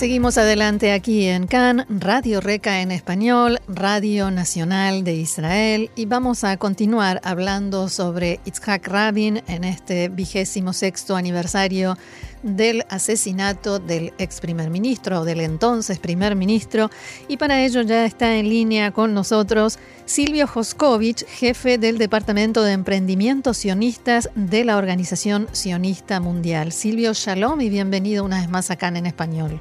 Seguimos adelante aquí en CAN, Radio Reca en español, Radio Nacional de Israel, y vamos a continuar hablando sobre Itzhak Rabin en este vigésimo sexto aniversario del asesinato del ex primer ministro del entonces primer ministro. Y para ello ya está en línea con nosotros Silvio Joskovich, jefe del Departamento de Emprendimientos Sionistas de la Organización Sionista Mundial. Silvio, shalom y bienvenido una vez más acá en español.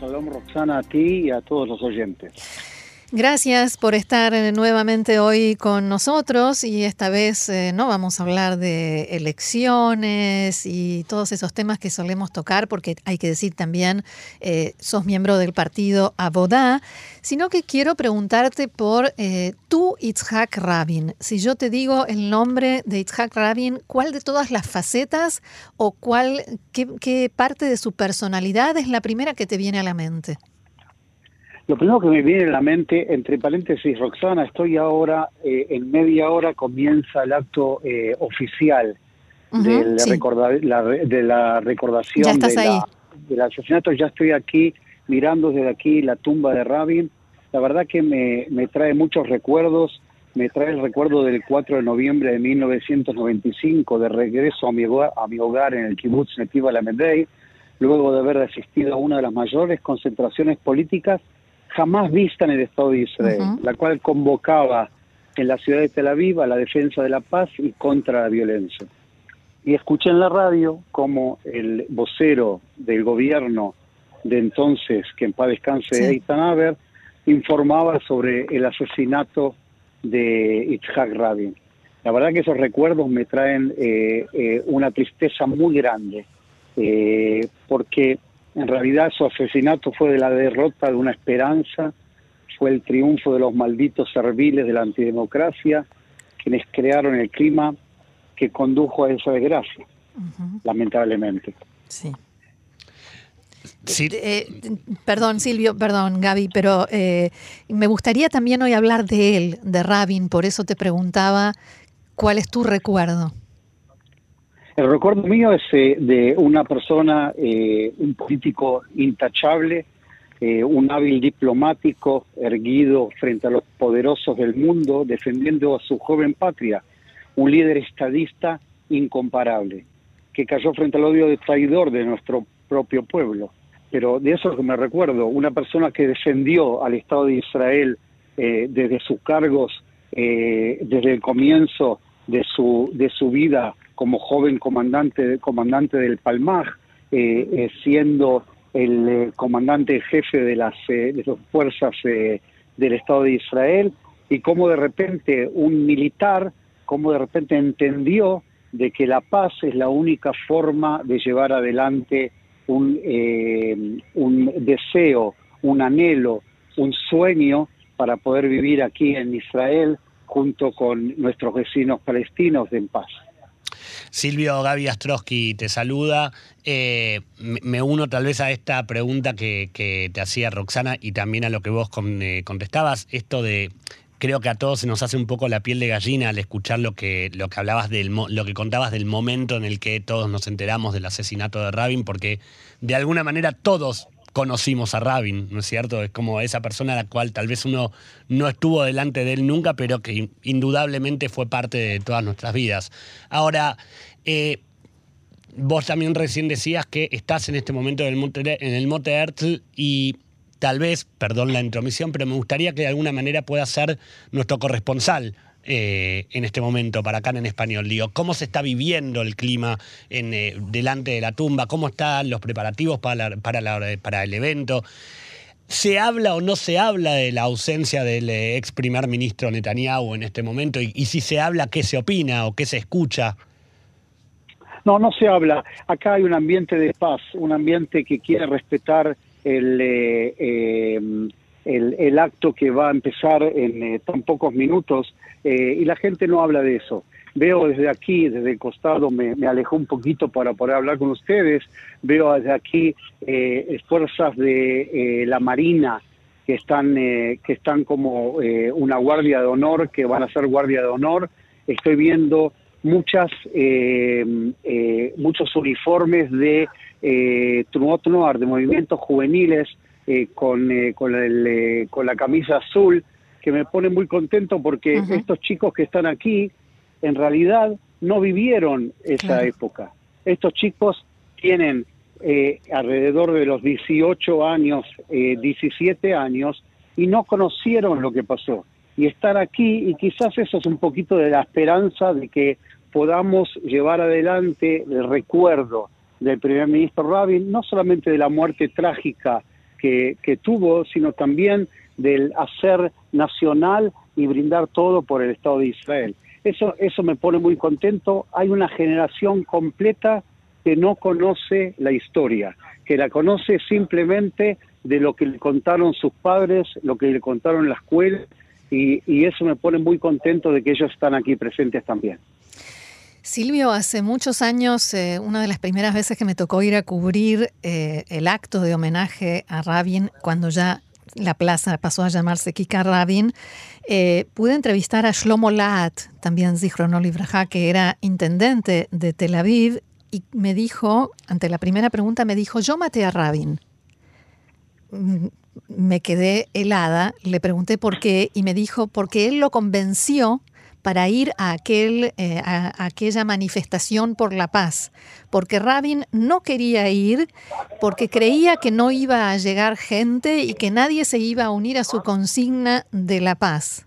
Shalom Roxana a ti y a todos los oyentes. Gracias por estar eh, nuevamente hoy con nosotros y esta vez eh, no vamos a hablar de elecciones y todos esos temas que solemos tocar porque hay que decir también eh, sos miembro del partido Abodá, sino que quiero preguntarte por eh, tú Itzhak Rabin. Si yo te digo el nombre de Itzhak Rabin, ¿cuál de todas las facetas o cuál qué, qué parte de su personalidad es la primera que te viene a la mente? Lo primero que me viene a la mente, entre paréntesis, Roxana, estoy ahora, eh, en media hora comienza el acto eh, oficial del sí. recorda- la re- de la recordación de la- del asesinato. Ya estoy aquí, mirando desde aquí la tumba de Rabin. La verdad que me, me trae muchos recuerdos. Me trae el recuerdo del 4 de noviembre de 1995, de regreso a mi hogar, a mi hogar en el kibbutz Netiva Lamedei, luego de haber asistido a una de las mayores concentraciones políticas jamás vista en el Estado de Israel, Ujú. la cual convocaba en la ciudad de Tel Aviv a la defensa de la paz y contra la violencia. Y escuché en la radio como el vocero del gobierno de entonces, que en paz descanse, Sí. Eitan Haber, informaba sobre el asesinato de Itzhak Rabin. La verdad que esos recuerdos me traen eh, eh, una tristeza muy grande, eh, porque en realidad su asesinato fue de la derrota de una esperanza, fue el triunfo de los malditos serviles de la antidemocracia, quienes crearon el clima que condujo a esa desgracia, lamentablemente. Sí. Sí, Eh, perdón, Silvio, perdón, Gaby, pero eh, me gustaría también hoy hablar de él, de Rabin, por eso te preguntaba cuál es tu recuerdo. El recuerdo mío es eh, de una persona, eh, un político intachable, eh, un hábil diplomático, erguido frente a los poderosos del mundo, defendiendo a su joven patria, un líder estadista incomparable, que cayó frente al odio de traidor de nuestro propio pueblo. Pero de eso es que me recuerdo, una persona que defendió al Estado de Israel eh, desde sus cargos, eh, desde el comienzo de su, de su vida como joven comandante, comandante del Palmaj, eh, eh, siendo el eh, comandante jefe de las, de las fuerzas del Estado de Israel, y cómo de repente un militar, cómo de repente entendió de que la paz es la única forma de llevar adelante un, eh, un deseo, un anhelo, un sueño para poder vivir aquí en Israel junto con nuestros vecinos palestinos en paz. Silvio Gaby Astrosky te saluda. Eh, me, uno tal vez a esta pregunta que, te hacía Roxana y también a lo que vos eh, contestabas, esto de creo que a todos se nos hace un poco la piel de gallina al escuchar lo que lo que hablabas del lo que contabas del momento en el que todos nos enteramos del asesinato de Rabin porque de alguna manera todos conocimos a Rabin, ¿no es cierto? Es como esa persona a la cual tal vez uno no estuvo delante de él nunca, pero que in- indudablemente fue parte de todas nuestras vidas. Ahora, eh, vos también recién decías que estás en este momento en el Monte, Herzl y tal vez, perdón la intromisión, pero me gustaría que de alguna manera pueda ser nuestro corresponsal eh, en este momento para acá en español. Digo, ¿cómo se está viviendo el clima en, eh, delante de la tumba? ¿Cómo están los preparativos para, la- para, la- para el evento? ¿Se habla o no se habla de la ausencia del eh, ex primer ministro Netanyahu en este momento? Y, si se habla, ¿qué se opina o qué se escucha? No, no se habla. Acá hay un ambiente de paz, un ambiente que quiere respetar el, eh, eh, el, el acto que va a empezar en eh, tan pocos minutos eh, y la gente no habla de eso. Veo desde aquí, desde el costado, me, me alejó un poquito para poder hablar con ustedes, veo desde aquí eh, fuerzas de eh, la Marina que están, que están como una guardia de honor, que van a ser guardia de honor. Estoy viendo muchas, muchos uniformes de eh, Noir, de movimientos juveniles, con, con, el, con la camisa azul, que me pone muy contento porque estos chicos que están aquí, en realidad no vivieron esa época. Estos chicos tienen eh, alrededor de los 18 años, eh, 17 años, y no conocieron lo que pasó. Y estar aquí, y quizás eso es un poquito de la esperanza de que podamos llevar adelante el recuerdo del primer ministro Rabin, no solamente de la muerte trágica que, tuvo, sino también del hacer nacional y brindar todo por el Estado de Israel. Eso, eso me pone muy contento. Hay una generación completa que no conoce la historia, que la conoce simplemente de lo que le contaron sus padres, lo que le contaron la escuela, y, eso me pone muy contento de que ellos están aquí presentes también. Silvio, hace muchos años, eh, una de las primeras veces que me tocó ir a cubrir eh, el acto de homenaje a Rabin, cuando ya la plaza pasó a llamarse Kika Rabin, eh, pude entrevistar a Shlomo Laat, también Zichrono Libraja, que era intendente de Tel Aviv, y me dijo, ante la primera pregunta, me dijo, yo maté a Rabin. Mm, me quedé helada, le pregunté por qué, y me dijo, porque él lo convenció para ir a, aquel, eh, a, aquella manifestación por la paz, porque Rabin no quería ir porque creía que no iba a llegar gente y que nadie se iba a unir a su consigna de la paz.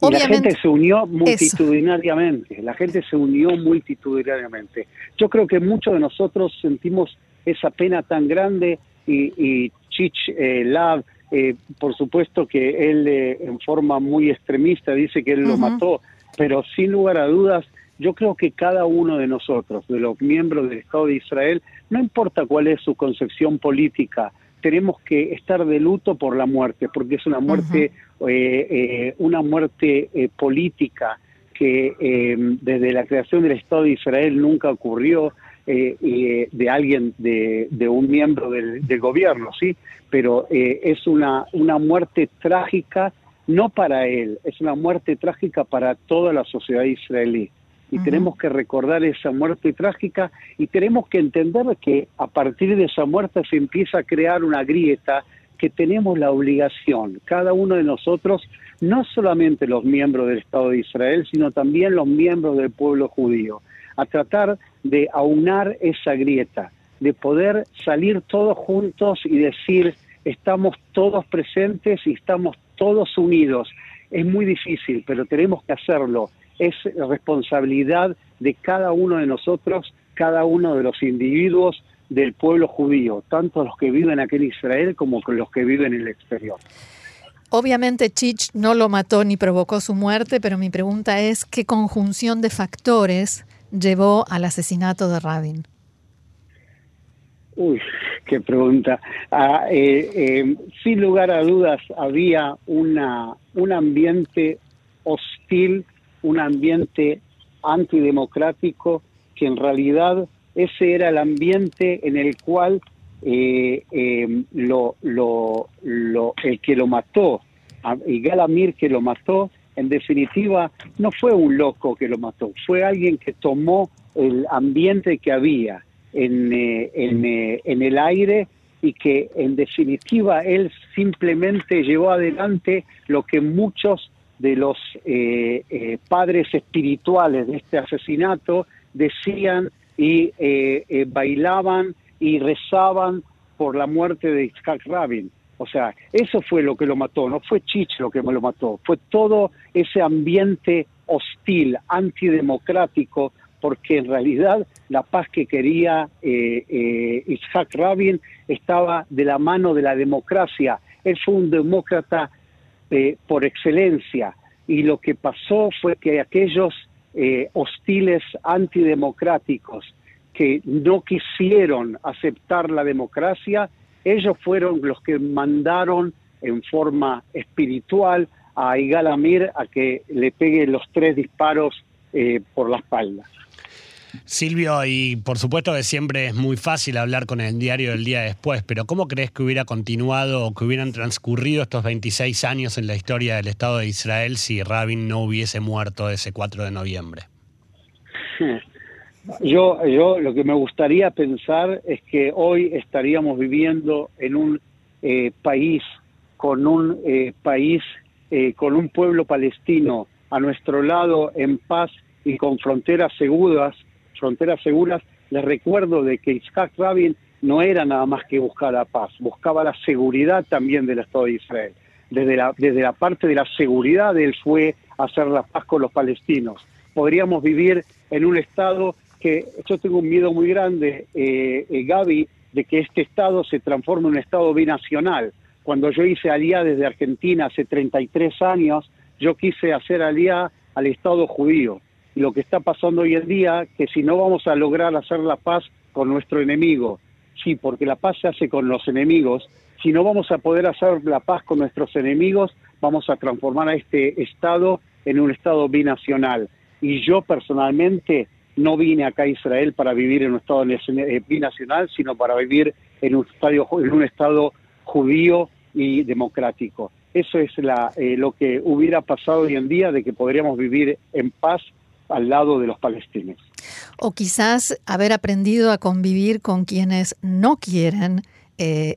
Obviamente, la gente se unió multitudinariamente, la gente se unió multitudinariamente. Yo creo que muchos de nosotros sentimos esa pena tan grande y, y Chich eh, Lav eh, por supuesto que él eh, en forma muy extremista dice que él lo mató, pero sin lugar a dudas, yo creo que cada uno de nosotros, de los miembros del Estado de Israel, no importa cuál es su concepción política, tenemos que estar de luto por la muerte, porque es una muerte, eh, una muerte política que desde la creación del Estado de Israel nunca ocurrió, eh, de alguien, de, un miembro del, gobierno, ¿sí? Pero eh, es una, una muerte trágica, no para él, es una muerte trágica para toda la sociedad israelí. Y tenemos que recordar esa muerte trágica y tenemos que entender que a partir de esa muerte se empieza a crear una grieta que tenemos la obligación, cada uno de nosotros, no solamente los miembros del Estado de Israel, sino también los miembros del pueblo judío, a tratar de aunar esa grieta, de poder salir todos juntos y decir, estamos todos presentes y estamos todos unidos. Es muy difícil, pero tenemos que hacerlo. Es responsabilidad de cada uno de nosotros, cada uno de los individuos del pueblo judío, tanto los que viven aquí en Israel como los que viven en el exterior. Obviamente Chich no lo mató ni provocó su muerte, pero mi pregunta es qué conjunción de factores llevó al asesinato de Rabin? Uy, qué pregunta. Ah, eh, eh, sin lugar a dudas, había una, un ambiente hostil, un ambiente antidemocrático, que en realidad ese era el ambiente en el cual eh, lo, lo, lo, el que lo mató, y Galamir que lo mató, en definitiva, no fue un loco que lo mató, fue alguien que tomó el ambiente que había en, eh, eh, el aire y que en definitiva él simplemente llevó adelante lo que muchos de los eh, padres espirituales de este asesinato decían y bailaban y rezaban por la muerte de Itzhak Rabin. O sea, eso fue lo que lo mató, no fue Chich lo que me lo mató, fue todo ese ambiente hostil, antidemocrático, porque en realidad la paz que quería eh, eh, Isaac Rabin estaba de la mano de la democracia. Él fue un demócrata eh, por excelencia y lo que pasó fue que aquellos hostiles antidemocráticos que no quisieron aceptar la democracia ellos fueron los que mandaron en forma espiritual a Igal Amir a que le pegue los tres disparos eh, por la espalda. Silvio, y por supuesto que siempre es muy fácil hablar con el diario del día después, pero ¿cómo crees que hubiera continuado o que hubieran transcurrido estos 26 años en la historia del Estado de Israel si Rabin no hubiese muerto ese 4 de noviembre? Yo, yo lo que me gustaría pensar es que hoy estaríamos viviendo en un eh, país con un eh, país eh, con un pueblo palestino a nuestro lado en paz y con fronteras seguras, fronteras seguras, les recuerdo de que Isaac Rabin no era nada más que buscar la paz, buscaba la seguridad también del Estado de Israel. Desde la, desde la parte de la seguridad él fue hacer la paz con los palestinos. Podríamos vivir en un Estado que yo tengo un miedo muy grande, eh, eh, Gaby, de que este Estado se transforme en un Estado binacional. Cuando yo hice alía desde Argentina hace 33 años, yo quise hacer alía al Estado judío. Y lo que está pasando hoy en día, que si no vamos a lograr hacer la paz con nuestro enemigo, sí, porque la paz se hace con los enemigos, si no vamos a poder hacer la paz con nuestros enemigos, vamos a transformar a este Estado en un Estado binacional. Y yo personalmente no vine acá a Israel para vivir en un Estado eh, binacional, sino para vivir en un, en un Estado judío y democrático. Eso es la, eh, lo que hubiera pasado hoy en día de que podríamos vivir en paz al lado de los palestinos. O quizás haber aprendido a convivir con quienes no quieren, eh,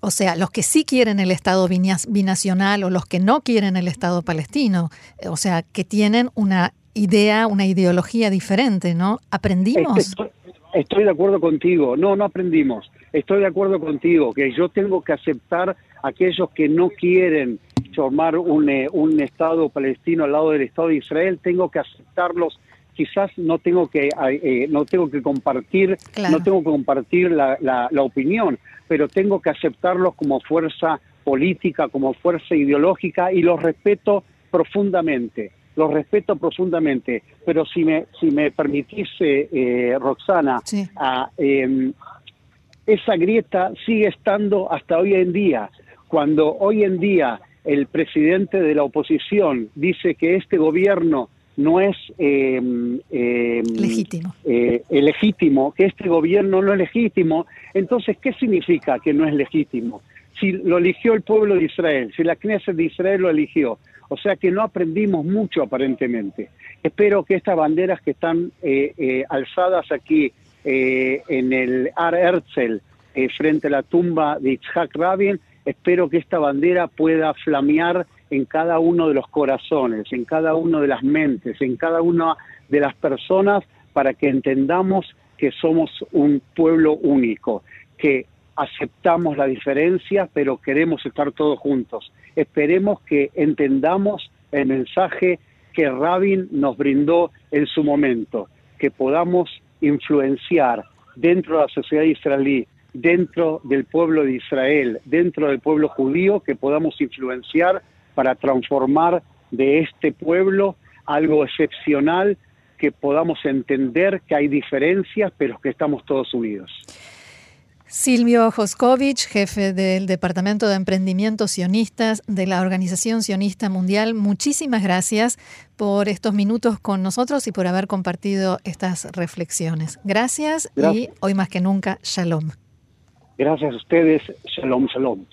o sea, los que sí quieren el Estado binacional o los que no quieren el Estado palestino, o sea, que tienen una idea, una ideología diferente, ¿no? ¿Aprendimos? Estoy, estoy de acuerdo contigo, no, no aprendimos, estoy de acuerdo contigo, que yo tengo que aceptar a aquellos que no quieren formar un, eh, un Estado palestino al lado del Estado de Israel, tengo que aceptarlos. Quizás no tengo que eh, no tengo que compartir no tengo que compartir la, la, la opinión, pero tengo que aceptarlos como fuerza política, como fuerza ideológica y los respeto profundamente los respeto profundamente, pero si me, si me permitise, eh, Roxana, a, em, esa grieta sigue estando hasta hoy en día. Cuando hoy en día el presidente de la oposición dice que este gobierno no es em, em, legítimo. Eh, legítimo, que este gobierno no es legítimo, entonces, ¿qué significa que no es legítimo? Si lo eligió el pueblo de Israel, si la Knesset de Israel lo eligió, o sea que no aprendimos mucho aparentemente. Espero que estas banderas que están eh, eh, alzadas aquí en el Ar Herzl, frente a la tumba de Itzhak Rabin, espero que esta bandera pueda flamear en cada uno de los corazones, en cada una de las mentes, en cada una de las personas, para que entendamos que somos un pueblo único, que aceptamos la diferencia, pero queremos estar todos juntos. Esperemos que entendamos el mensaje que Rabin nos brindó en su momento, que podamos influenciar dentro de la sociedad israelí, dentro del pueblo de Israel, dentro del pueblo judío, que podamos influenciar para transformar de este pueblo algo excepcional, que podamos entender que hay diferencias, pero que estamos todos unidos. Silvio Joskovich, jefe del Departamento de Emprendimientos Sionistas de la Organización Sionista Mundial, muchísimas gracias por estos minutos con nosotros y por haber compartido estas reflexiones. Gracias, gracias. y hoy más que nunca, shalom. Gracias a ustedes, shalom, shalom.